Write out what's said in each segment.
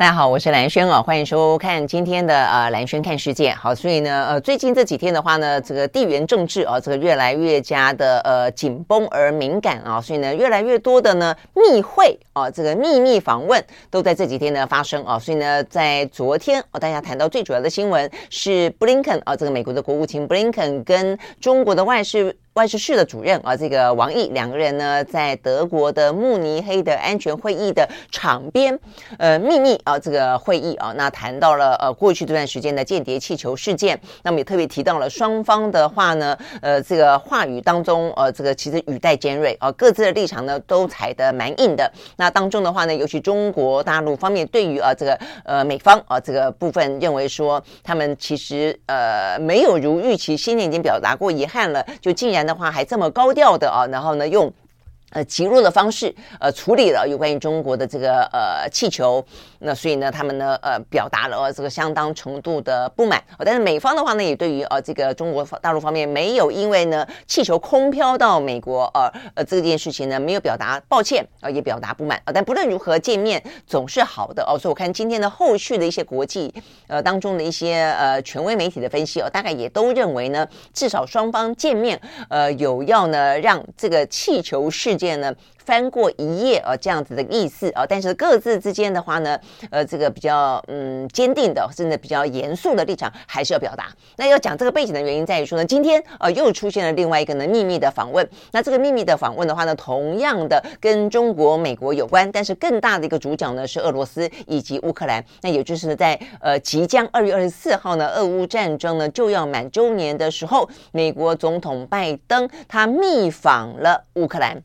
大家好，我是兰轩啊，欢迎收看今天的呃兰轩看世界。好，所以呢，呃，最近这几天的话呢，这个地缘政治啊，这个越来越加的呃紧绷而敏感啊，所以呢，越来越多的呢密会啊，这个秘密访问都在这几天呢发生啊，所以呢，在昨天啊，大家谈到最主要的新闻是布林肯啊，这个美国的国务卿布林肯跟中国的外事。外事室的主任啊，这个王毅两个人呢，在德国的慕尼黑的安全会议的场边，呃，秘密啊，这个会议啊，那谈到了呃过去这段时间的间谍气球事件，那么也特别提到了双方的话呢，呃，这个话语当中，呃，这个其实语带尖锐啊，各自的立场呢都踩得蛮硬的。那当中的话呢，尤其中国大陆方面对于啊这个呃美方啊这个部分认为说，他们其实呃没有如预期，先前已经表达过遗憾了，就竟然。的话还这么高调的啊，然后呢用。呃，极弱的方式，呃，处理了有关于中国的这个呃气球，那所以呢，他们呢，呃，表达了呃这个相当程度的不满。呃，但是美方的话呢，也对于呃这个中国大陆方面没有因为呢气球空飘到美国，呃呃这件事情呢没有表达抱歉，呃也表达不满。呃，但不论如何，见面总是好的哦。所以我看今天的后续的一些国际呃当中的一些呃权威媒体的分析哦，大概也都认为呢，至少双方见面，呃有要呢让这个气球事。件呢，翻过一页啊，这样子的意思啊，但是各自之间的话呢，呃，这个比较嗯坚定的，甚至比较严肃的立场，还是要表达。那要讲这个背景的原因在于说呢，今天呃又出现了另外一个呢秘密的访问。那这个秘密的访问的话呢，同样的跟中国、美国有关，但是更大的一个主角呢是俄罗斯以及乌克兰。那也就是在呃即将二月二十四号呢，俄乌战争呢就要满周年的时候，美国总统拜登他密访了乌克兰。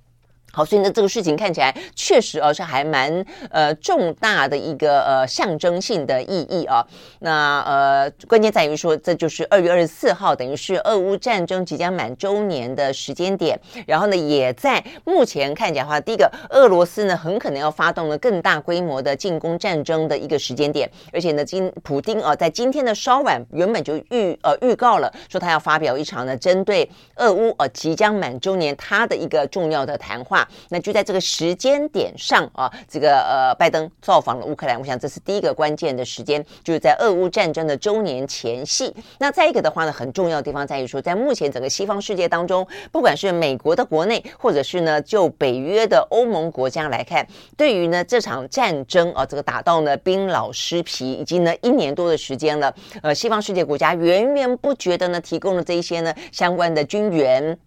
好，所以呢，这个事情看起来确实啊是还蛮呃重大的一个呃象征性的意义啊。那呃关键在于说，这就是二月二十四号，等于是俄乌战争即将满周年的时间点。然后呢，也在目前看起来的话，第一个，俄罗斯呢很可能要发动了更大规模的进攻战争的一个时间点。而且呢，今普丁啊在今天的稍晚原本就预呃预告了说他要发表一场呢针对俄乌呃即将满周年他的一个重要的谈话。那就在这个时间点上啊，这个呃，拜登造访了乌克兰，我想这是第一个关键的时间，就是在俄乌战争的周年前夕。那再一个的话呢，很重要的地方在于说，在目前整个西方世界当中，不管是美国的国内，或者是呢就北约的欧盟国家来看，对于呢这场战争啊，这个打到呢兵老尸皮，已经呢一年多的时间了，呃，西方世界国家源源不绝的呢提供了这一些呢相关的军援。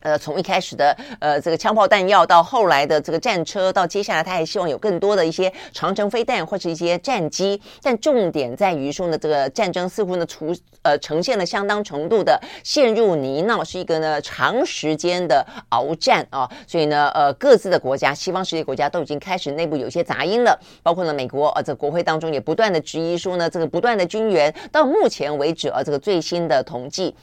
呃，从一开始的呃这个枪炮弹药，到后来的这个战车，到接下来他还希望有更多的一些长城飞弹或是一些战机。但重点在于说呢，这个战争似乎呢出呃呈现了相当程度的陷入泥淖，是一个呢长时间的鏖战啊。所以呢，呃各自的国家，西方世界国家都已经开始内部有一些杂音了，包括呢美国呃这国会当中也不断的质疑说呢，这个不断的军援到目前为止啊，这个最新的统计。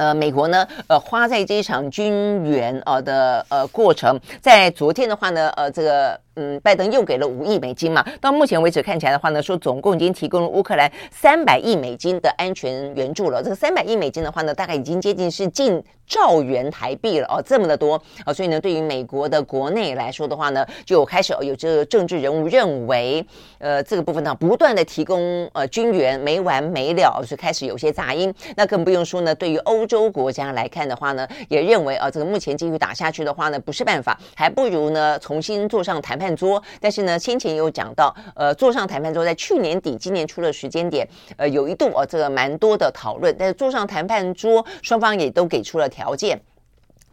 呃，美国呢，呃，花在这一场军援啊的呃过程，在昨天的话呢，呃，这个。嗯，拜登又给了五亿美金嘛。到目前为止看起来的话呢，说总共已经提供了乌克兰三百亿美金的安全援助了。这个三百亿美金的话呢，大概已经接近是近兆元台币了哦，这么的多啊。所以呢，对于美国的国内来说的话呢，就开始有这个政治人物认为，呃，这个部分呢，不断的提供呃军援没完没了，是开始有些杂音。那更不用说呢，对于欧洲国家来看的话呢，也认为啊，这个目前继续打下去的话呢，不是办法，还不如呢重新坐上谈判。桌，但是呢，先前也有讲到，呃，坐上谈判桌，在去年底、今年初的时间点，呃，有一度哦，这个蛮多的讨论，但是坐上谈判桌，双方也都给出了条件。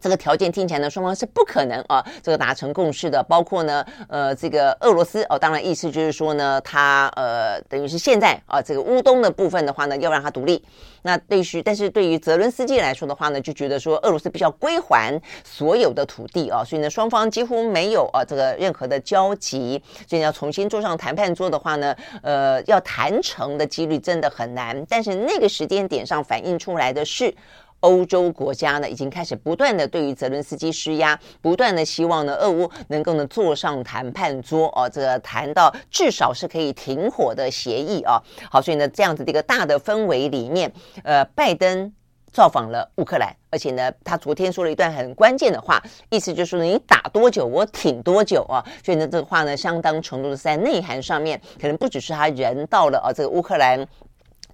这个条件听起来呢，双方是不可能啊，这个达成共识的。包括呢，呃，这个俄罗斯哦，当然意思就是说呢，他呃，等于是现在啊，这个乌东的部分的话呢，要让他独立。那对于，但是对于泽伦斯基来说的话呢，就觉得说俄罗斯必须要归还所有的土地啊，所以呢，双方几乎没有啊这个任何的交集，所以要重新坐上谈判桌的话呢，呃，要谈成的几率真的很难。但是那个时间点上反映出来的是。欧洲国家呢，已经开始不断的对于泽伦斯基施压，不断的希望呢，俄乌能够呢坐上谈判桌哦，这个谈到至少是可以停火的协议啊。好，所以呢，这样子的一个大的氛围里面，呃，拜登造访了乌克兰，而且呢，他昨天说了一段很关键的话，意思就是说，你打多久，我挺多久啊。所以呢，这个话呢，相当程度的在内涵上面，可能不只是他人到了啊，这个乌克兰。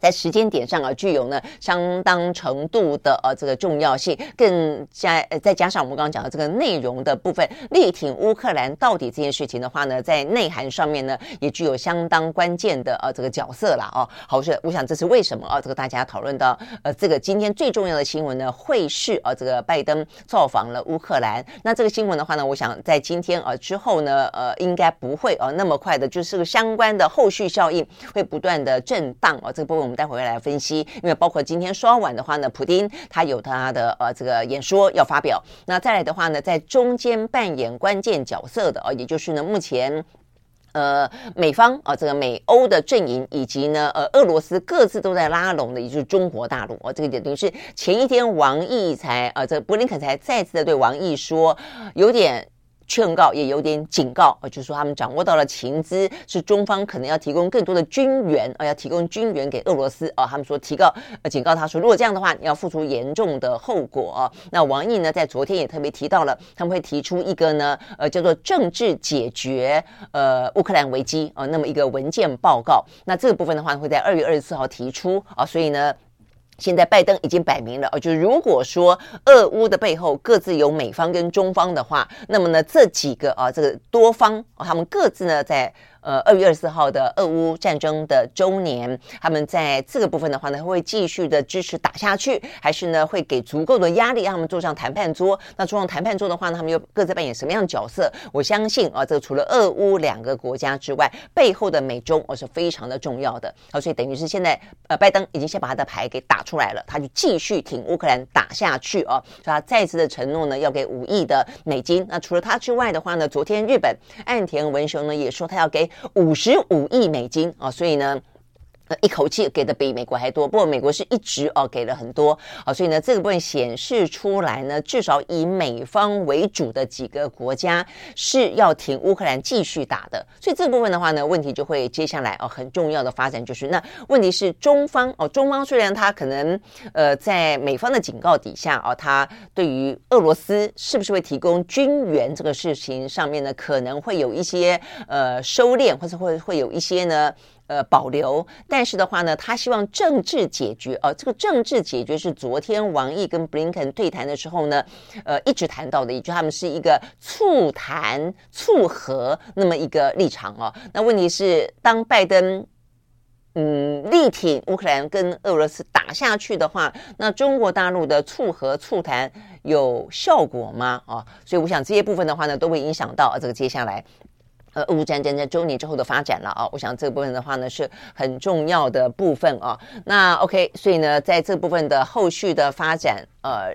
在时间点上啊，具有呢相当程度的呃这个重要性，更加呃再加上我们刚刚讲的这个内容的部分，力挺乌克兰到底这件事情的话呢，在内涵上面呢也具有相当关键的呃这个角色了哦。好，我是我想这是为什么啊？这个大家讨论到呃这个今天最重要的新闻呢，会是啊这个拜登造访了乌克兰。那这个新闻的话呢，我想在今天啊之后呢，呃应该不会啊那么快的，就是个相关的后续效应会不断的震荡啊。这个部分我待会来分析，因为包括今天稍晚的话呢，普丁他有他的呃这个演说要发表。那再来的话呢，在中间扮演关键角色的啊，也就是呢目前呃美方啊这个美欧的阵营以及呢呃俄罗斯各自都在拉拢的，也就是中国大陆啊，这个点等于是前一天王毅才啊这个布林肯才再次的对王毅说有点。劝告也有点警告，呃，就是说他们掌握到了情资，是中方可能要提供更多的军援，啊，要提供军援给俄罗斯，啊，他们说提告，呃，警告他说，如果这样的话，你要付出严重的后果。那王毅呢，在昨天也特别提到了，他们会提出一个呢，呃，叫做政治解决，呃，乌克兰危机，啊，那么一个文件报告。那这个部分的话，会在二月二十四号提出，啊，所以呢。现在拜登已经摆明了哦，就如果说俄乌的背后各自有美方跟中方的话，那么呢，这几个啊，这个多方啊，他们各自呢在。呃，二月二十四号的俄乌战争的周年，他们在这个部分的话呢，会继续的支持打下去，还是呢会给足够的压力让他们坐上谈判桌？那坐上谈判桌的话呢，他们又各自扮演什么样的角色？我相信啊，这个除了俄乌两个国家之外，背后的美中哦是非常的重要的。好，所以等于是现在呃，拜登已经先把他的牌给打出来了，他就继续挺乌克兰打下去啊，所以他再次的承诺呢，要给五亿的美金。那除了他之外的话呢，昨天日本岸田文雄呢也说他要给。五十五亿美金啊，所以呢。呃，一口气给的比美国还多，不过美国是一直哦给了很多啊，所以呢，这个部分显示出来呢，至少以美方为主的几个国家是要挺乌克兰继续打的，所以这部分的话呢，问题就会接下来哦很重要的发展就是，那问题是中方哦，中方虽然他可能呃在美方的警告底下哦，他对于俄罗斯是不是会提供军援这个事情上面呢，可能会有一些呃收敛，或者会会有一些呢。呃，保留，但是的话呢，他希望政治解决，呃，这个政治解决是昨天王毅跟布林肯对谈的时候呢，呃，一直谈到的，也就他们是一个促谈、促和那么一个立场哦。那问题是，当拜登嗯力挺乌克兰跟俄罗斯打下去的话，那中国大陆的促和促谈有效果吗？啊，所以我想这些部分的话呢，都会影响到这个接下来。呃，俄乌战争在周年之后的发展了啊，我想这部分的话呢是很重要的部分啊。那 OK，所以呢，在这部分的后续的发展，呃。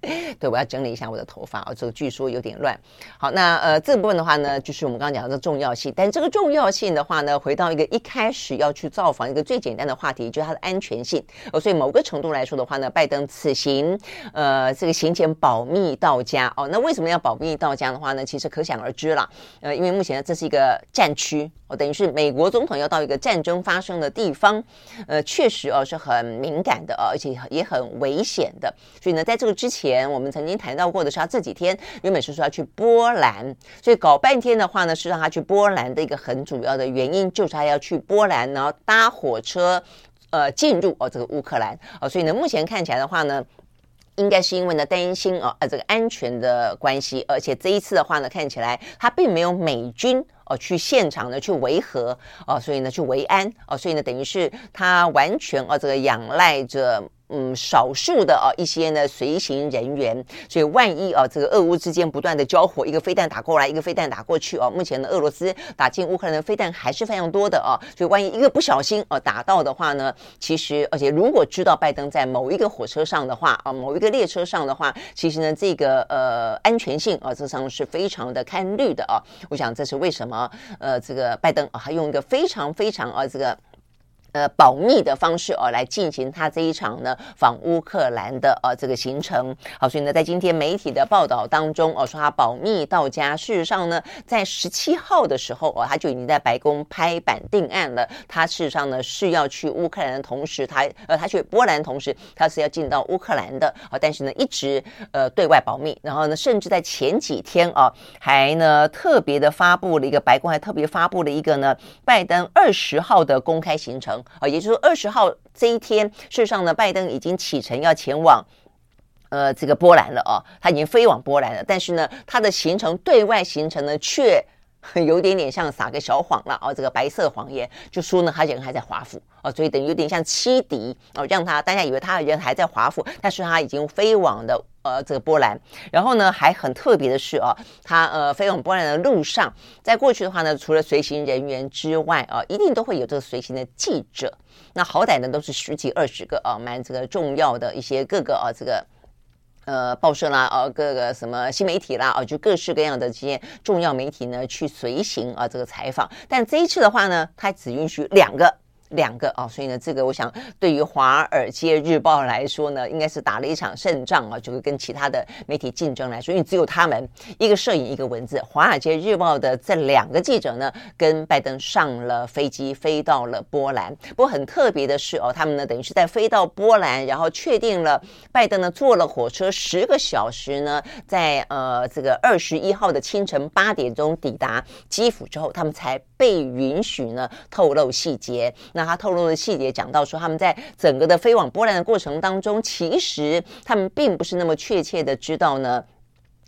对，我要整理一下我的头发啊，这个据说有点乱。好，那呃这部分的话呢，就是我们刚刚讲的重要性。但这个重要性的话呢，回到一个一开始要去造访一个最简单的话题，就是它的安全性。哦，所以某个程度来说的话呢，拜登此行呃这个行前保密到家哦。那为什么要保密到家的话呢？其实可想而知了。呃，因为目前呢这是一个战区哦，等于是美国总统要到一个战争发生的地方，呃，确实哦是很敏感的哦，而且也很危险的。所以呢，在这个之前。前我们曾经谈到过的是，他这几天原本是说要去波兰，所以搞半天的话呢，是让他去波兰的一个很主要的原因，就是他要去波兰，然后搭火车，呃，进入哦这个乌克兰哦，所以呢，目前看起来的话呢，应该是因为呢担心哦，呃这个安全的关系，而且这一次的话呢，看起来他并没有美军哦去现场呢去维和哦，所以呢去维安哦，所以呢等于是他完全哦这个仰赖着。嗯，少数的啊一些呢随行人员，所以万一啊这个俄乌之间不断的交火，一个飞弹打过来，一个飞弹打过去啊，目前呢俄罗斯打进乌克兰的飞弹还是非常多的啊，所以万一一个不小心啊打到的话呢，其实而且如果知道拜登在某一个火车上的话啊，某一个列车上的话，其实呢这个呃安全性啊这上是非常的堪虑的啊，我想这是为什么呃这个拜登啊还用一个非常非常啊这个。呃，保密的方式哦，来进行他这一场呢访乌克兰的呃这个行程。好，所以呢，在今天媒体的报道当中哦，说他保密到家。事实上呢，在十七号的时候哦，他就已经在白宫拍板定案了。他事实上呢是要去乌克兰的同时，他呃他去波兰同时，他是要进到乌克兰的啊。但是呢，一直呃对外保密。然后呢，甚至在前几天啊，还呢特别的发布了一个白宫还特别发布了一个呢拜登二十号的公开行程。啊，也就是说，二十号这一天，事实上呢，拜登已经启程要前往，呃，这个波兰了哦，他已经飞往波兰了。但是呢，他的行程对外行程呢，却 有点点像撒个小谎了哦，这个白色谎言，就说呢，他人还在华府哦，所以等于有点像欺敌哦，让他大家以为他的人还在华府，但是他已经飞往的。呃，这个波兰，然后呢，还很特别的是啊，他呃飞往波兰的路上，在过去的话呢，除了随行人员之外啊，一定都会有这个随行的记者。那好歹呢，都是十几二十个啊，蛮这个重要的一些各个啊，这个呃报社啦，呃，各个什么新媒体啦，啊，就各式各样的这些重要媒体呢，去随行啊这个采访。但这一次的话呢，他只允许两个。两个啊，所以呢，这个我想对于《华尔街日报》来说呢，应该是打了一场胜仗啊，就是跟其他的媒体竞争来说，因为只有他们一个摄影一个文字，《华尔街日报》的这两个记者呢，跟拜登上了飞机飞到了波兰。不过很特别的是哦，他们呢等于是在飞到波兰，然后确定了拜登呢坐了火车十个小时呢，在呃这个二十一号的清晨八点钟抵达基辅之后，他们才被允许呢透露细节。那那他透露的细节讲到说，他们在整个的飞往波兰的过程当中，其实他们并不是那么确切的知道呢，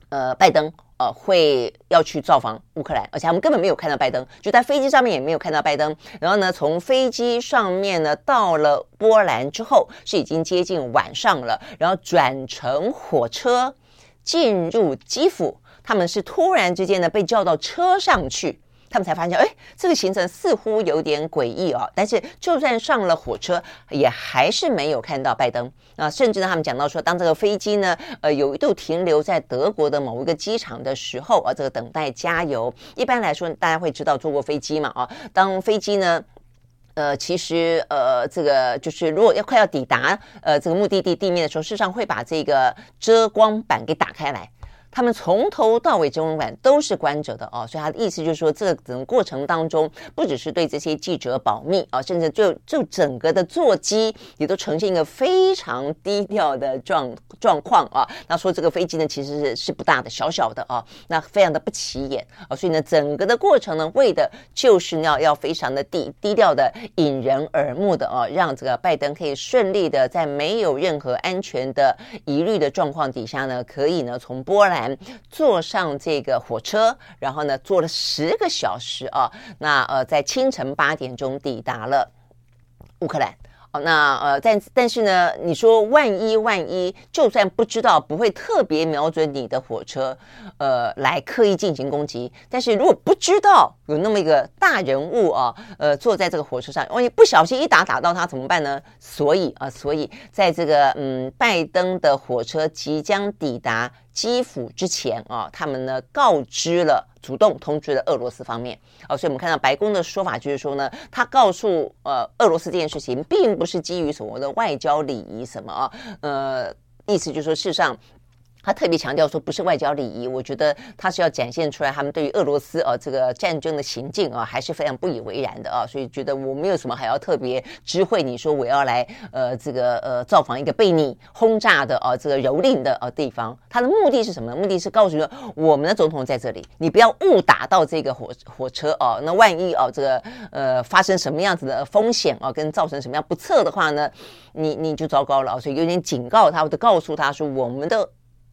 呃，拜登呃会要去造访乌克兰，而且他们根本没有看到拜登，就在飞机上面也没有看到拜登。然后呢，从飞机上面呢到了波兰之后，是已经接近晚上了，然后转乘火车进入基辅，他们是突然之间呢被叫到车上去。他们才发现，哎，这个行程似乎有点诡异哦。但是，就算上了火车，也还是没有看到拜登啊。甚至呢，他们讲到说，当这个飞机呢，呃，有一度停留在德国的某一个机场的时候啊，这个等待加油。一般来说，大家会知道坐过飞机嘛啊。当飞机呢，呃，其实呃，这个就是如果要快要抵达呃这个目的地地面的时候，事实上会把这个遮光板给打开来。他们从头到尾遮光板都是关着的哦，所以他的意思就是说，这个整个过程当中，不只是对这些记者保密啊，甚至就就整个的座机也都呈现一个非常低调的状状况啊。那说这个飞机呢，其实是是不大的，小小的啊，那非常的不起眼啊。所以呢，整个的过程呢，为的就是要要非常的低低调的、引人耳目的啊，让这个拜登可以顺利的在没有任何安全的疑虑的状况底下呢，可以呢从波兰。坐上这个火车，然后呢，坐了十个小时啊，那呃，在清晨八点钟抵达了乌克兰。哦，那呃，但但是呢，你说万一万一，就算不知道，不会特别瞄准你的火车，呃，来刻意进行攻击。但是如果不知道有那么一个大人物啊，呃，坐在这个火车上，万一不小心一打打到他怎么办呢？所以啊，所以在这个嗯，拜登的火车即将抵达基辅之前啊，他们呢告知了。主动通知了俄罗斯方面，啊，所以我们看到白宫的说法就是说呢，他告诉呃俄罗斯这件事情，并不是基于所谓的外交礼仪什么啊，呃，意思就是说，事实上。他特别强调说，不是外交礼仪，我觉得他是要展现出来，他们对于俄罗斯啊这个战争的行径啊，还是非常不以为然的啊，所以觉得我没有什么还要特别知会你说我要来呃这个呃造访一个被你轰炸的啊这个蹂躏的啊地方，他的目的是什么？目的是告诉说我们的总统在这里，你不要误打到这个火火车啊，那万一啊这个呃发生什么样子的风险啊，跟造成什么样不测的话呢，你你就糟糕了，所以有点警告他，或者告诉他说我们的。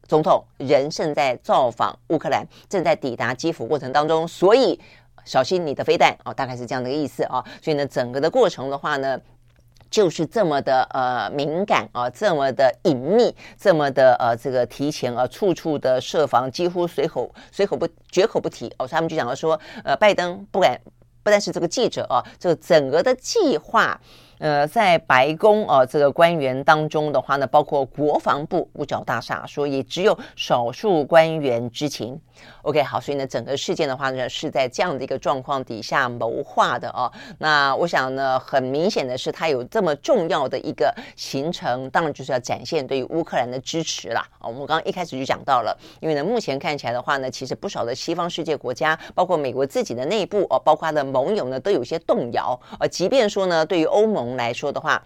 总统人正在造访乌克兰，正在抵达基辅过程当中，所以小心你的飞弹哦，大概是这样的一个意思啊。所以呢，整个的过程的话呢，就是这么的呃敏感啊，这么的隐秘，这么的呃这个提前啊，处处的设防，几乎随口随口不绝口不提哦。他们就讲到说，呃，拜登不敢，不但是这个记者啊，这个整个的计划。呃，在白宫啊，这个官员当中的话呢，包括国防部五角大厦说，也只有少数官员知情。OK，好，所以呢，整个事件的话呢，是在这样的一个状况底下谋划的哦。那我想呢，很明显的是，他有这么重要的一个行程，当然就是要展现对于乌克兰的支持啦。啊，我们刚刚一开始就讲到了，因为呢，目前看起来的话呢，其实不少的西方世界国家，包括美国自己的内部哦，包括他的盟友呢，都有些动摇。呃，即便说呢，对于欧盟来说的话，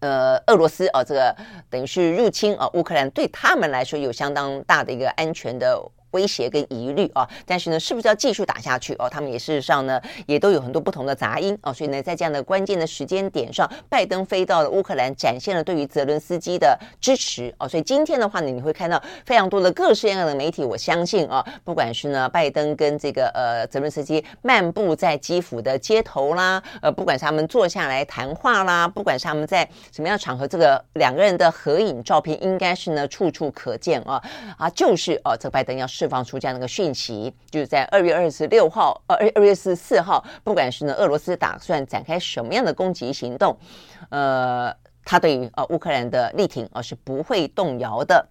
呃，俄罗斯啊，这个等于是入侵啊，乌克兰对他们来说有相当大的一个安全的。威胁跟疑虑啊，但是呢，是不是要继续打下去哦？他们也事实上呢，也都有很多不同的杂音哦。所以呢，在这样的关键的时间点上，拜登飞到了乌克兰，展现了对于泽伦斯基的支持哦。所以今天的话呢，你会看到非常多的各式各样的媒体，我相信啊，不管是呢拜登跟这个呃泽伦斯基漫步在基辅的街头啦，呃，不管是他们坐下来谈话啦，不管是他们在什么样的场合，这个两个人的合影照片应该是呢处处可见啊啊，就是啊，这个拜登要。释放出这样的一个讯息，就是在二月二十六号，呃，二二月十四号，不管是呢，俄罗斯打算展开什么样的攻击行动，呃，他对于呃乌克兰的力挺，而、是不会动摇的。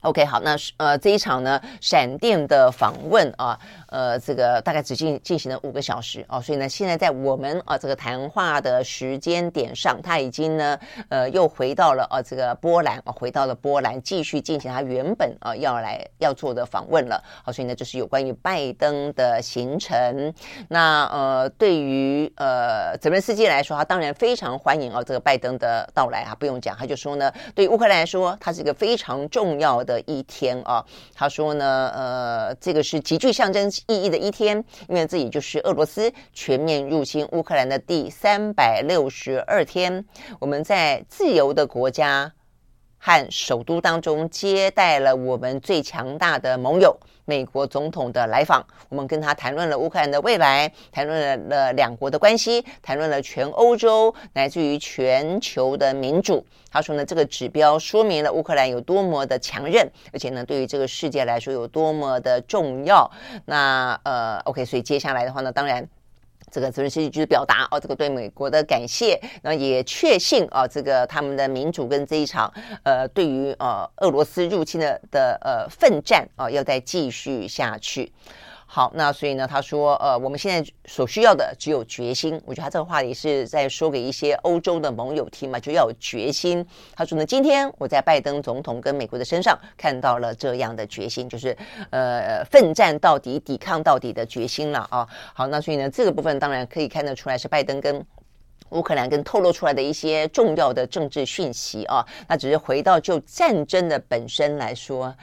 OK，好，那呃这一场呢，闪电的访问啊。呃，这个大概只进进行了五个小时哦，所以呢，现在在我们啊这个谈话的时间点上，他已经呢，呃，又回到了呃这个波兰啊，回到了波兰，继续进行他原本啊要来要做的访问了。好，所以呢，这是有关于拜登的行程。那呃，对于呃泽伦斯基来说，他当然非常欢迎啊这个拜登的到来啊，不用讲，他就说呢，对于乌克兰来说，他是一个非常重要的一天啊。他说呢，呃，这个是极具象征意义的一天，因为这也就是俄罗斯全面入侵乌克兰的第三百六十二天。我们在自由的国家和首都当中接待了我们最强大的盟友美国总统的来访，我们跟他谈论了乌克兰的未来，谈论了两国的关系，谈论了全欧洲乃至于全球的民主。他说呢，这个指标说明了乌克兰有多么的强韧，而且呢，对于这个世界来说有多么的重要。那呃，OK，所以接下来的话呢，当然。这个泽连斯基就是表达哦，这个对美国的感谢，那也确信啊，这个他们的民主跟这一场呃，对于呃俄罗斯入侵的的呃奋战啊，要再继续下去。好，那所以呢，他说，呃，我们现在所需要的只有决心。我觉得他这个话也是在说给一些欧洲的盟友听嘛，就要有决心。他说呢，今天我在拜登总统跟美国的身上看到了这样的决心，就是呃，奋战到底、抵抗到底的决心了啊。好，那所以呢，这个部分当然可以看得出来是拜登跟乌克兰跟透露出来的一些重要的政治讯息啊。那只是回到就战争的本身来说。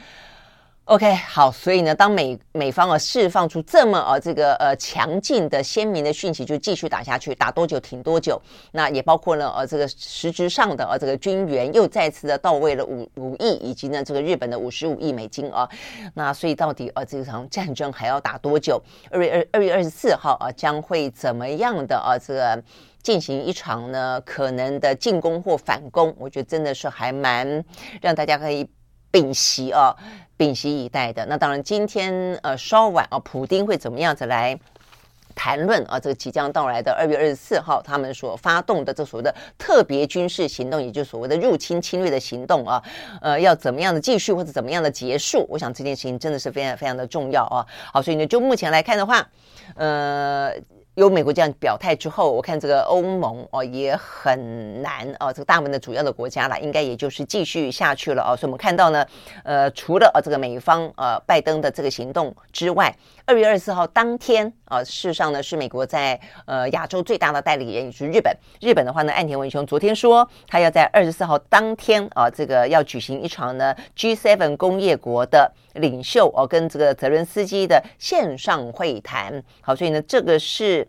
OK，好，所以呢，当美美方啊释放出这么呃这个呃强劲的鲜明的讯息，就继续打下去，打多久停多久。那也包括呢呃这个实质上的呃这个军援又再次的到位了五五亿，以及呢这个日本的五十五亿美金啊。那所以到底呃这场战争还要打多久？二月二二月二十四号啊将会怎么样的啊这个进行一场呢可能的进攻或反攻？我觉得真的是还蛮让大家可以屏息啊。屏息以待的。那当然，今天呃稍晚啊，普丁会怎么样子来谈论啊？这个即将到来的二月二十四号，他们所发动的这所谓的特别军事行动，也就是所谓的入侵侵略的行动啊，呃，要怎么样的继续或者怎么样的结束？我想这件事情真的是非常非常的重要啊。好，所以呢，就目前来看的话，呃。有美国这样表态之后，我看这个欧盟哦也很难哦，这个大门的主要的国家了，应该也就是继续下去了哦。所以我们看到呢，呃，除了呃这个美方呃拜登的这个行动之外，二月二十四号当天啊、事实上呢是美国在呃亚洲最大的代理人，也是日本。日本的话呢，岸田文雄昨天说，他要在二十四号当天啊、这个要举行一场呢 G7 工业国的领袖哦、跟这个泽伦斯基的线上会谈。好，所以呢，这个是。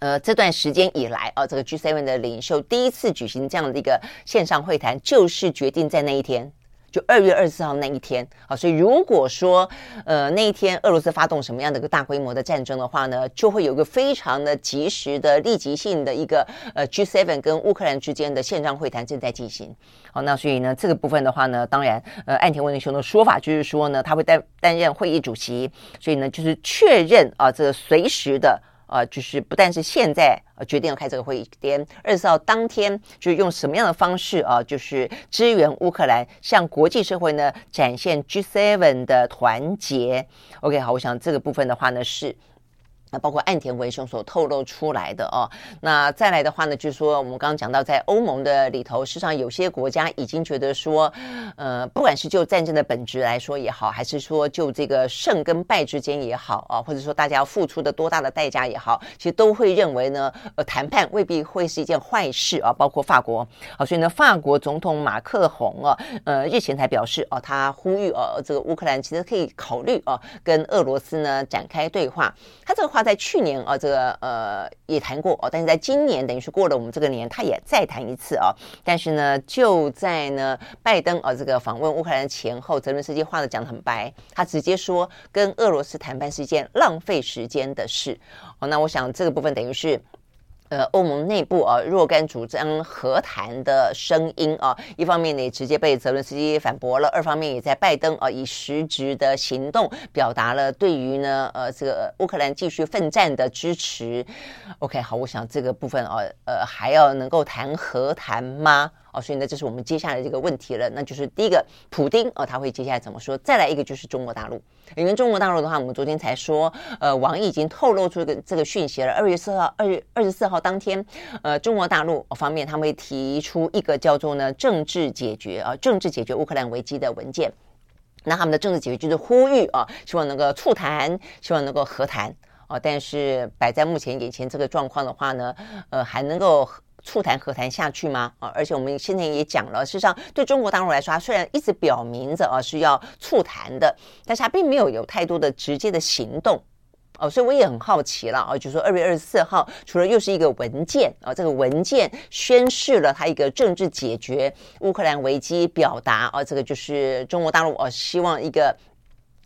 呃，这段时间以来啊，这个 G7 的领袖第一次举行这样的一个线上会谈，就是决定在那一天，就二月二十四号那一天啊。所以如果说呃那一天俄罗斯发动什么样的一个大规模的战争的话呢，就会有一个非常的及时的立即性的一个呃 G7 跟乌克兰之间的线上会谈正在进行。好，那所以呢这个部分的话呢，当然呃岸田文雄的说法就是说呢，他会担担任会议主席，所以呢就是确认啊这随时的。呃，就是不但是现在呃决定要开这个会议，连二十号当天就是用什么样的方式啊，就是支援乌克兰，向国际社会呢展现 G7 的团结。OK，好，我想这个部分的话呢是。那包括岸田文雄所透露出来的哦，那再来的话呢，就是说我们刚刚讲到，在欧盟的里头，事实上有些国家已经觉得说，呃，不管是就战争的本质来说也好，还是说就这个胜跟败之间也好啊，或者说大家要付出的多大的代价也好，其实都会认为呢，呃，谈判未必会是一件坏事啊。包括法国啊，所以呢，法国总统马克宏啊，呃，日前才表示啊，他呼吁啊，这个乌克兰其实可以考虑啊，跟俄罗斯呢展开对话。他这个话。他在去年啊，这个呃也谈过哦，但是在今年等于是过了我们这个年，他也再谈一次啊。但是呢，就在呢拜登啊这个访问乌克兰前后，泽伦斯基话都讲得很白，他直接说跟俄罗斯谈判是一件浪费时间的事哦。那我想这个部分等于是。呃，欧盟内部啊，若干主张和谈的声音啊，一方面呢直接被泽伦斯基反驳了，二方面也在拜登啊以实质的行动表达了对于呢呃这个乌克兰继续奋战的支持。OK，好，我想这个部分啊，呃还要能够谈和谈吗？所以呢，这是我们接下来这个问题了，那就是第一个，普丁哦，他会接下来怎么说？再来一个就是中国大陆，因为中国大陆的话，我们昨天才说，呃，王毅已经透露出这个这个讯息了。二月四号，二月二十四号当天，呃，中国大陆方面他们会提出一个叫做呢政治解决啊，政治解决乌克兰危机的文件。那他们的政治解决就是呼吁啊，希望能够促谈，希望能够和谈啊。但是摆在目前眼前这个状况的话呢，呃，还能够。促谈和谈下去吗？啊，而且我们现在也讲了，事实上对中国大陆来说，它虽然一直表明着啊是要促谈的，但是它并没有有太多的直接的行动，哦，所以我也很好奇了啊，就是说二月二十四号，除了又是一个文件啊，这个文件宣示了它一个政治解决乌克兰危机表达啊，这个就是中国大陆啊希望一个。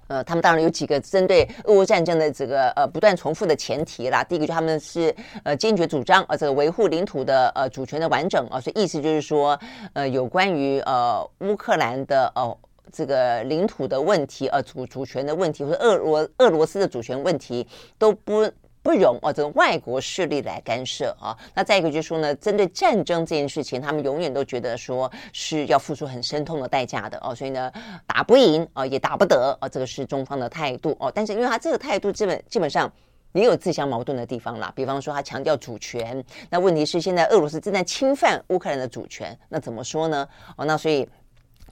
呃，他们当然有几个针对俄乌战争的这个呃不断重复的前提啦。第一个就他们是呃坚决主张呃这个维护领土的呃主权的完整啊，所以意思就是说呃有关于呃乌克兰的哦、这个领土的问题呃主主权的问题或者俄罗俄罗斯的主权问题都不。不容哦，这个外国势力来干涉啊。那再一个就是说呢，针对战争这件事情，他们永远都觉得说是要付出很深痛的代价的哦。所以呢，打不赢啊，也打不得啊，这个是中方的态度哦。但是因为他这个态度基本基本上也有自相矛盾的地方啦。比方说，他强调主权，那问题是现在俄罗斯正在侵犯乌克兰的主权，那怎么说呢？哦，那所以。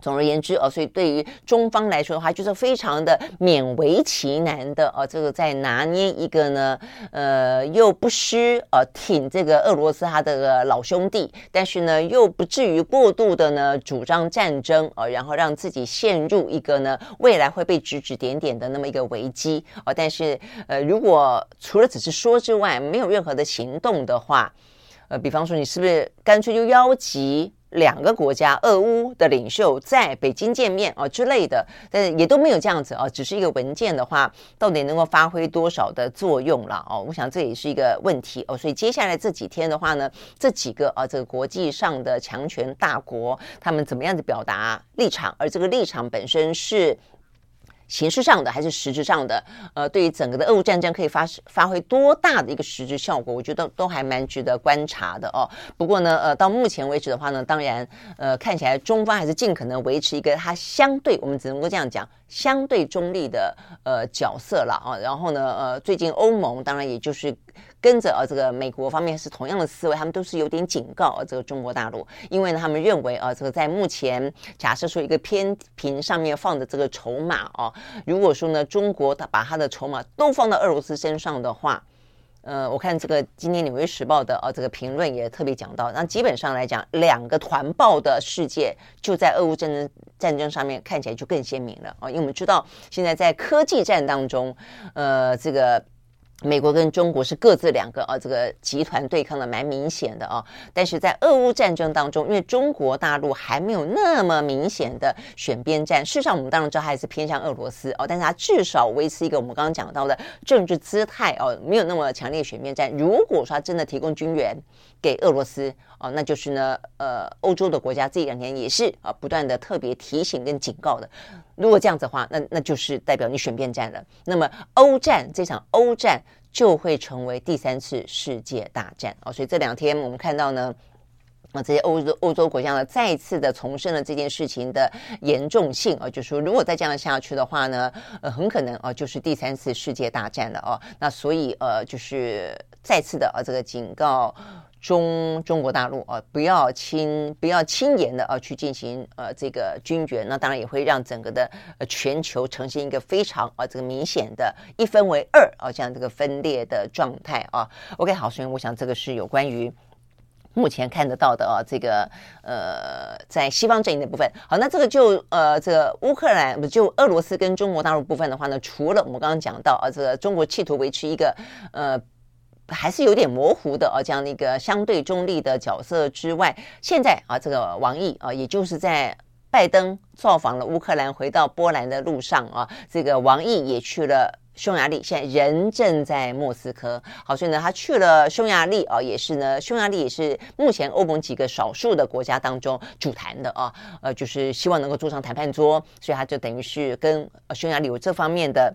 总而言之哦，所以对于中方来说的话，就是非常的勉为其难的哦，这个在拿捏一个呢，呃，又不失呃挺这个俄罗斯他的老兄弟，但是呢，又不至于过度的呢主张战争哦，然后让自己陷入一个呢未来会被指指点点的那么一个危机哦。但是呃，如果除了只是说之外，没有任何的行动的话，呃，比方说你是不是干脆就邀集？两个国家，俄乌的领袖在北京见面啊之类的，但也都没有这样子啊，只是一个文件的话，到底能够发挥多少的作用了哦？我想这也是一个问题哦。所以接下来这几天的话呢，这几个啊，这个国际上的强权大国，他们怎么样子表达立场？而这个立场本身是。形式上的还是实质上的，呃，对于整个的俄乌战争可以发发挥多大的一个实质效果，我觉得都还蛮值得观察的哦。不过呢，呃，到目前为止的话呢，当然，呃，看起来中方还是尽可能维持一个它相对，我们只能够这样讲，相对中立的呃角色了啊。然后呢，呃，最近欧盟当然也就是。跟着啊，这个美国方面是同样的思维，他们都是有点警告啊，这个中国大陆，因为呢，他们认为啊，这个在目前假设说一个天平上面放的这个筹码啊，如果说呢，中国他把他的筹码都放到俄罗斯身上的话，呃，我看这个今天《纽约时报》的啊这个评论也特别讲到，那基本上来讲，两个团爆的世界就在俄乌战争战争上面看起来就更鲜明了啊，因为我们知道现在在科技战当中，呃，这个。美国跟中国是各自两个啊，这个集团对抗的蛮明显的啊。但是在俄乌战争当中，因为中国大陆还没有那么明显的选边站，事实上我们当然知道还是偏向俄罗斯哦，但是它至少维持一个我们刚刚讲到的政治姿态哦，没有那么强烈选边站。如果说它真的提供军援给俄罗斯哦，那就是呢，呃，欧洲的国家这两年也是啊，不断的特别提醒跟警告的。如果这样子的话，那那就是代表你选边站了。那么欧战这场欧战。就会成为第三次世界大战哦。所以这两天我们看到呢。啊，这些欧洲欧洲国家呢，再次的重申了这件事情的严重性啊，就是说，如果再这样下去的话呢，呃，很可能啊，就是第三次世界大战了哦。那所以呃，就是再次的啊，这个警告中中国大陆啊，不要轻不要轻言的啊去进行呃这个军援，那当然也会让整个的呃全球呈现一个非常啊这个明显的一分为二啊这样这个分裂的状态啊。OK，好，所以我想这个是有关于。目前看得到的啊，这个呃，在西方阵营的部分，好，那这个就呃，这个乌克兰不就俄罗斯跟中国大陆部分的话呢，除了我们刚刚讲到啊，这个中国企图维持一个呃，还是有点模糊的啊这样的一个相对中立的角色之外，现在啊，这个王毅啊，也就是在拜登造访了乌克兰，回到波兰的路上啊，这个王毅也去了。匈牙利现在人正在莫斯科，好，所以呢，他去了匈牙利啊，也是呢，匈牙利也是目前欧盟几个少数的国家当中主谈的啊，呃，就是希望能够坐上谈判桌，所以他就等于是跟匈牙利有这方面的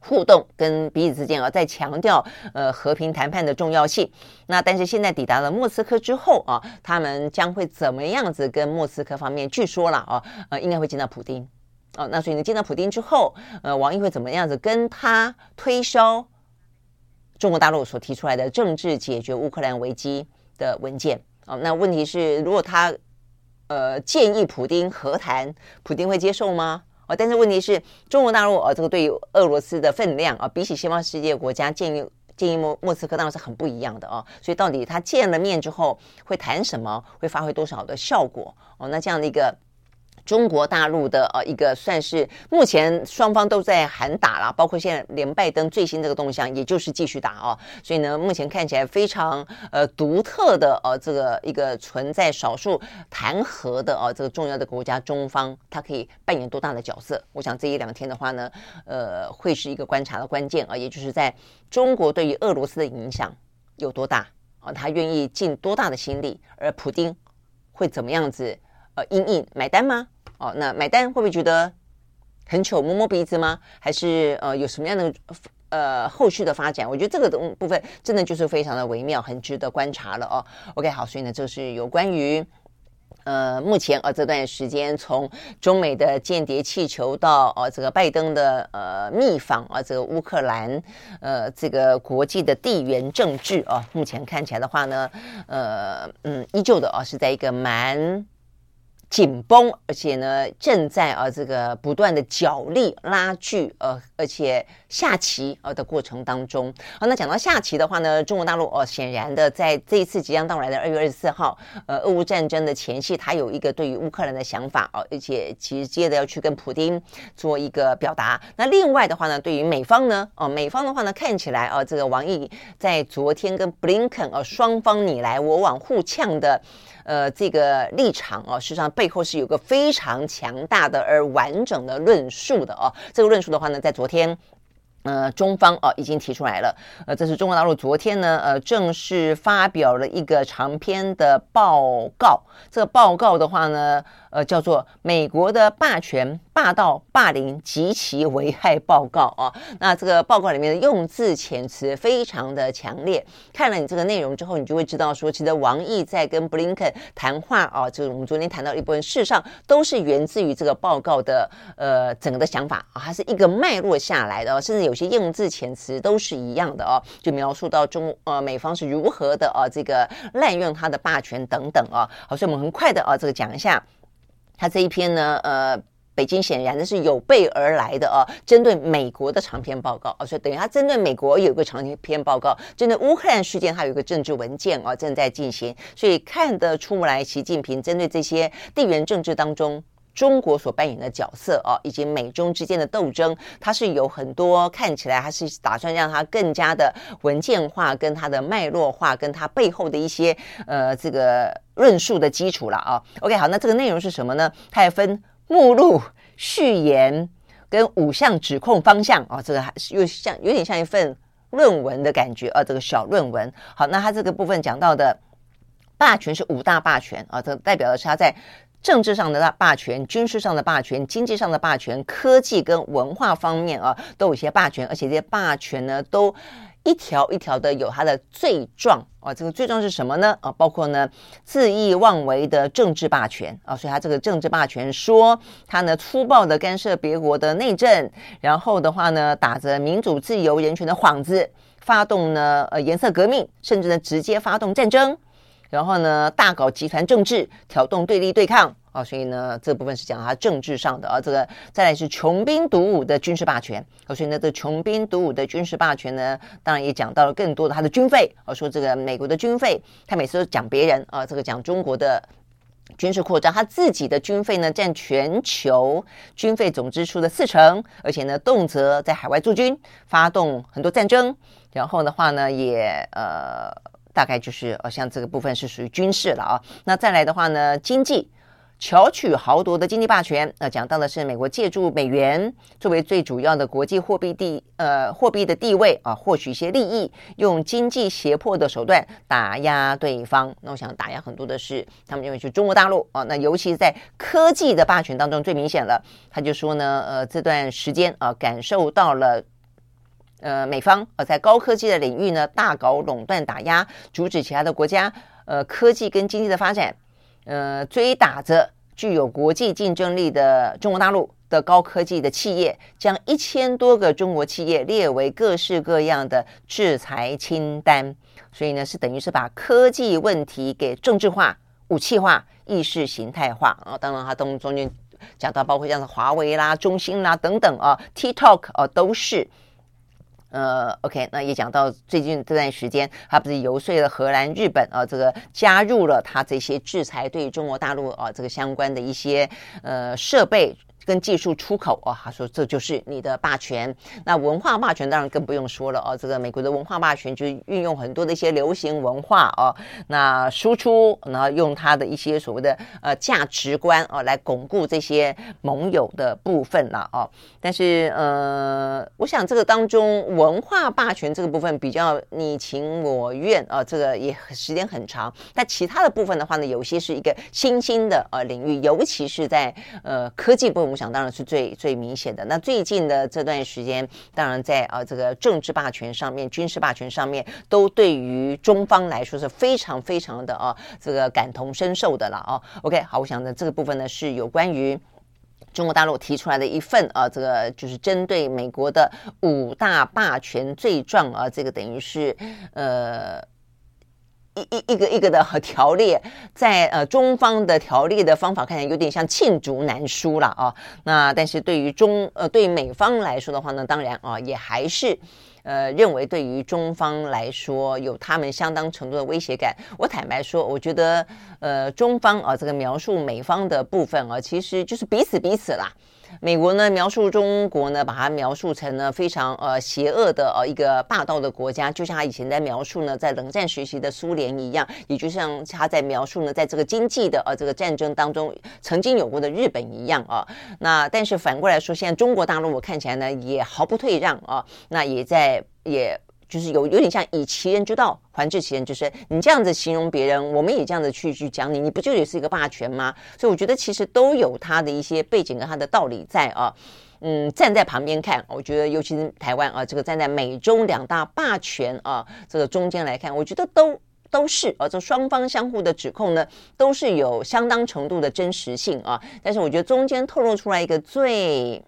互动，跟彼此之间啊，在强调呃和平谈判的重要性。那但是现在抵达了莫斯科之后啊，他们将会怎么样子跟莫斯科方面？据说了啊，呃，应该会见到普丁。哦，那所以你见到普丁之后，呃，王毅会怎么样子跟他推销中国大陆所提出来的政治解决乌克兰危机的文件？哦，那问题是，如果他呃建议普丁和谈，普丁会接受吗？哦，但是问题是，中国大陆呃，这个对于俄罗斯的分量啊，比起西方世界国家建议建议莫莫斯科当然是很不一样的哦。所以到底他见了面之后会谈什么，会发挥多少的效果？哦，那这样的一个。中国大陆的呃一个算是目前双方都在喊打了，包括现在连拜登最新这个动向，也就是继续打哦。所以呢，目前看起来非常呃独特的呃这个一个存在少数谈和的呃这个重要的国家，中方它可以扮演多大的角色？我想这一两天的话呢，呃会是一个观察的关键啊，也就是在中国对于俄罗斯的影响有多大啊？他愿意尽多大的心力？而普丁会怎么样子？呃，硬硬买单吗？哦，那买单会不会觉得很糗，摸摸鼻子吗？还是呃有什么样的呃后续的发展？我觉得这个东部分真的就是非常的微妙，很值得观察了哦。OK，好，所以呢，这是有关于呃目前呃这段时间从中美的间谍气球到呃这个拜登的呃密访啊，这个乌克兰呃这个国际的地缘政治啊，目前看起来的话呢，呃嗯，依旧的啊是在一个蛮。紧绷，而且呢，正在啊这个不断的角力拉锯，呃，而且下棋呃的过程当中。好，那讲到下棋的话呢，中国大陆哦，显然的在这一次即将到来的二月二十四号，呃，俄乌战争的前夕，他有一个对于乌克兰的想法哦，而且直接的要去跟普丁做一个表达。那另外的话呢，对于美方呢，哦，美方的话呢，看起来啊，这个王毅在昨天跟布林肯呃双方你来我往互呛的。呃，这个立场啊，实际上背后是有个非常强大的而完整的论述的哦。这个论述的话呢，在昨天，呃，中方哦已经提出来了。呃，这是中国大陆昨天呢，呃，正式发表了一个长篇的报告。这个报告的话呢，呃，叫做《美国的霸权》。霸道、霸凌及其危害报告啊，那这个报告里面的用字遣词非常的强烈。看了你这个内容之后，你就会知道说，其实王毅在跟布林肯谈话啊，就是我们昨天谈到一部分，事实上都是源自于这个报告的呃整个的想法啊，它是一个脉络下来的，甚至有有些用字遣词都是一样的哦，就描述到中呃美方是如何的啊这个滥用他的霸权等等啊。好，所以我们很快的啊这个讲一下他这一篇呢呃。北京显然的是有备而来的啊，针对美国的长篇报告啊，所以等于他针对美国有一个长篇报告，针对乌克兰事件，他有一个政治文件啊正在进行，所以看得出来，习近平针对这些地缘政治当中中国所扮演的角色啊，以及美中之间的斗争，它是有很多看起来他是打算让它更加的文件化，跟它的脉络化，跟它背后的一些呃这个论述的基础了啊。OK，好，那这个内容是什么呢？它也分。目录、序言跟五项指控方向啊、哦，这个还是又像有点像一份论文的感觉啊，这个小论文。好，那它这个部分讲到的霸权是五大霸权啊，这代表的是它在政治上的霸权、军事上的霸权、经济上的霸权、科技跟文化方面啊，都有一些霸权，而且这些霸权呢，都一条一条的有它的罪状啊。这个罪状是什么呢？啊，包括呢恣意妄为的政治霸权啊，所以他这个政治霸权说他呢粗暴的干涉别国的内政，然后的话呢打着民主、自由、人权的幌子，发动呢呃颜色革命，甚至呢直接发动战争。然后呢，大搞集团政治，挑动对立对抗啊，所以呢，这部分是讲他政治上的啊。这个再来是穷兵黩武的军事霸权啊，所以呢，这穷兵黩武的军事霸权呢，当然也讲到了更多的他的军费啊，说这个美国的军费，他每次都讲别人啊，这个讲中国的军事扩张，他自己的军费呢占全球军费总支出的四成，而且呢，动辄在海外驻军，发动很多战争，然后的话呢，也呃。大概就是呃，像这个部分是属于军事了啊。那再来的话呢，经济巧取豪夺的经济霸权，那讲到的是美国借助美元作为最主要的国际货币地呃货币的地位啊，获取一些利益，用经济胁迫的手段打压对方。那我想打压很多的是他们认为是中国大陆啊。那尤其是在科技的霸权当中最明显了。他就说呢，呃，这段时间啊，感受到了。呃，美方呃在高科技的领域呢，大搞垄断打压，阻止其他的国家呃科技跟经济的发展，呃追打着具有国际竞争力的中国大陆的高科技的企业，将一千多个中国企业列为各式各样的制裁清单，所以呢是等于是把科技问题给政治化、武器化、意识形态化啊。当然，它中中间讲到包括像是华为啦、中兴啦等等啊，TikTok 啊都是。呃，OK，那也讲到最近这段时间，他不是游说了荷兰、日本啊，这个加入了他这些制裁对中国大陆啊这个相关的一些呃设备。跟技术出口哦，他说这就是你的霸权。那文化霸权当然更不用说了哦。这个美国的文化霸权就运用很多的一些流行文化哦，那输出，然后用他的一些所谓的呃价值观哦来巩固这些盟友的部分了哦。但是呃，我想这个当中文化霸权这个部分比较你情我愿啊，这个也时间很长。但其他的部分的话呢，有些是一个新兴的呃领域，尤其是在呃科技部分。想当然是最最明显的。那最近的这段时间，当然在啊这个政治霸权上面、军事霸权上面，都对于中方来说是非常非常的啊这个感同身受的了啊。OK，好，我想呢这个部分呢是有关于中国大陆提出来的一份啊这个就是针对美国的五大霸权罪状啊，这个等于是呃。一一一个一个的和条例，在呃中方的条例的方法看起来有点像罄竹难书了啊。那但是对于中呃对美方来说的话呢，当然啊也还是呃认为对于中方来说有他们相当程度的威胁感。我坦白说，我觉得呃中方啊这个描述美方的部分啊，其实就是彼此彼此啦。美国呢描述中国呢，把它描述成呢非常呃邪恶的呃一个霸道的国家，就像他以前在描述呢在冷战时期的苏联一样，也就像他在描述呢在这个经济的呃这个战争当中曾经有过的日本一样啊。那但是反过来说，现在中国大陆我看起来呢也毫不退让啊，那也在也。就是有有点像以其人之道还治其人之身，你这样子形容别人，我们也这样子去去讲你，你不就也是一个霸权吗？所以我觉得其实都有他的一些背景跟他的道理在啊。嗯，站在旁边看，我觉得尤其是台湾啊，这个站在美中两大霸权啊这个中间来看，我觉得都都是啊，这双方相互的指控呢，都是有相当程度的真实性啊。但是我觉得中间透露出来一个最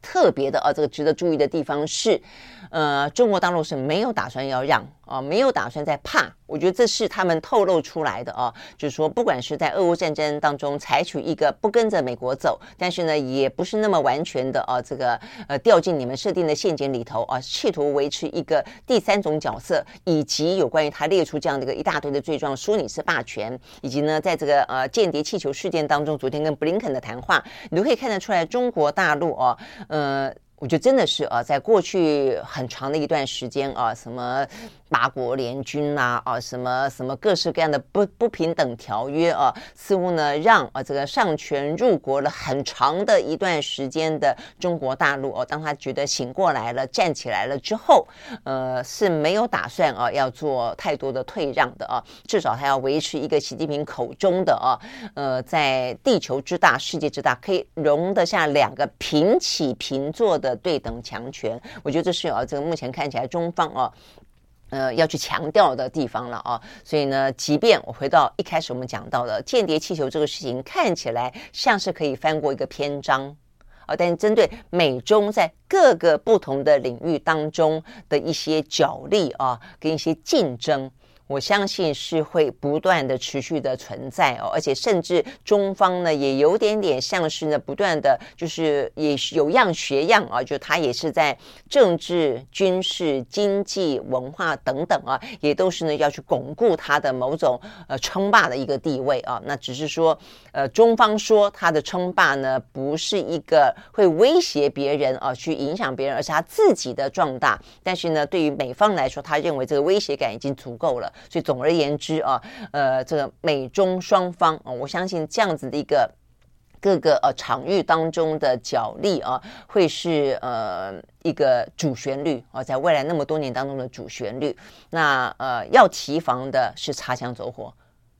特别的啊，这个值得注意的地方是，呃，中国大陆是没有打算要让。啊，没有打算再怕，我觉得这是他们透露出来的啊，就是说，不管是在俄乌战争当中采取一个不跟着美国走，但是呢，也不是那么完全的啊，这个呃掉进你们设定的陷阱里头啊，企图维持一个第三种角色，以及有关于他列出这样的一个一大堆的罪状，说你是霸权，以及呢，在这个呃间谍气球事件当中，昨天跟布林肯的谈话，你都可以看得出来，中国大陆啊，呃。我觉得真的是啊，在过去很长的一段时间啊，什么八国联军呐啊，什么什么各式各样的不不平等条约啊，似乎呢让啊这个上权入国了很长的一段时间的中国大陆哦，当他觉得醒过来了，站起来了之后，呃是没有打算啊要做太多的退让的啊，至少他要维持一个习近平口中的啊，呃在地球之大、世界之大，可以容得下两个平起平坐的对等强权。我觉得这是啊，这个目前看起来中方啊。呃，要去强调的地方了啊，所以呢，即便我回到一开始我们讲到的间谍气球这个事情，看起来像是可以翻过一个篇章啊，但是针对美中在各个不同的领域当中的一些角力啊，跟一些竞争。我相信是会不断的持续的存在哦，而且甚至中方呢也有点点像是呢不断的，就是也有样学样啊，就他也是在政治、军事、经济、文化等等啊，也都是呢要去巩固他的某种呃称霸的一个地位啊。那只是说，呃，中方说他的称霸呢不是一个会威胁别人啊，去影响别人，而是他自己的壮大。但是呢，对于美方来说，他认为这个威胁感已经足够了。所以总而言之啊，呃，这个美中双方啊，我相信这样子的一个各个呃场域当中的角力啊，会是呃一个主旋律啊，在未来那么多年当中的主旋律。那呃要提防的是擦枪走火，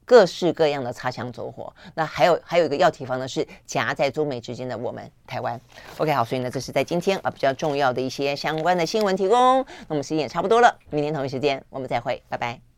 各式各样的擦枪走火。那还有还有一个要提防的是夹在中美之间的我们台湾。OK，好，所以呢，这是在今天啊比较重要的一些相关的新闻提供。那么时间也差不多了，明天同一时间我们再会，拜拜。